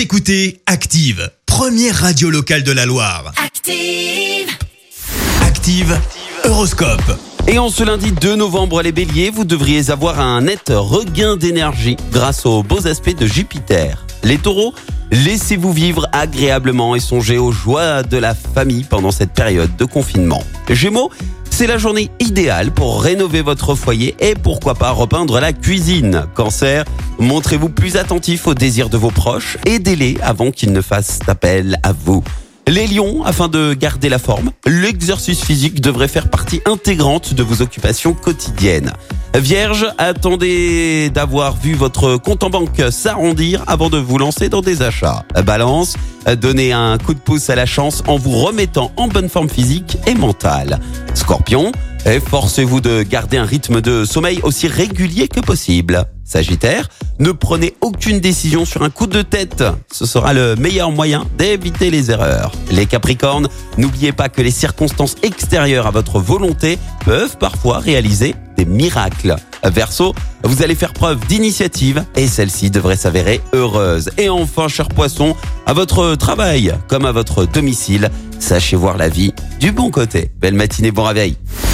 Vous écoutez Active, première radio locale de la Loire. Active. Active, Horoscope. Et en ce lundi 2 novembre, les béliers, vous devriez avoir un net regain d'énergie grâce aux beaux aspects de Jupiter. Les taureaux, laissez-vous vivre agréablement et songez aux joies de la famille pendant cette période de confinement. Gémeaux, c'est la journée idéale pour rénover votre foyer et pourquoi pas repeindre la cuisine. Cancer, montrez-vous plus attentif aux désirs de vos proches, aidez-les avant qu'ils ne fassent appel à vous. Les lions, afin de garder la forme, l'exercice physique devrait faire partie intégrante de vos occupations quotidiennes. Vierge, attendez d'avoir vu votre compte en banque s'arrondir avant de vous lancer dans des achats. Balance, donnez un coup de pouce à la chance en vous remettant en bonne forme physique et mentale. Scorpion, efforcez-vous de garder un rythme de sommeil aussi régulier que possible. Sagittaire, ne prenez aucune décision sur un coup de tête. Ce sera le meilleur moyen d'éviter les erreurs. Les Capricornes, n'oubliez pas que les circonstances extérieures à votre volonté peuvent parfois réaliser des miracles. Verseau, vous allez faire preuve d'initiative et celle-ci devrait s'avérer heureuse. Et enfin, cher poisson, à votre travail comme à votre domicile, sachez voir la vie du bon côté. Belle matinée, bon réveil.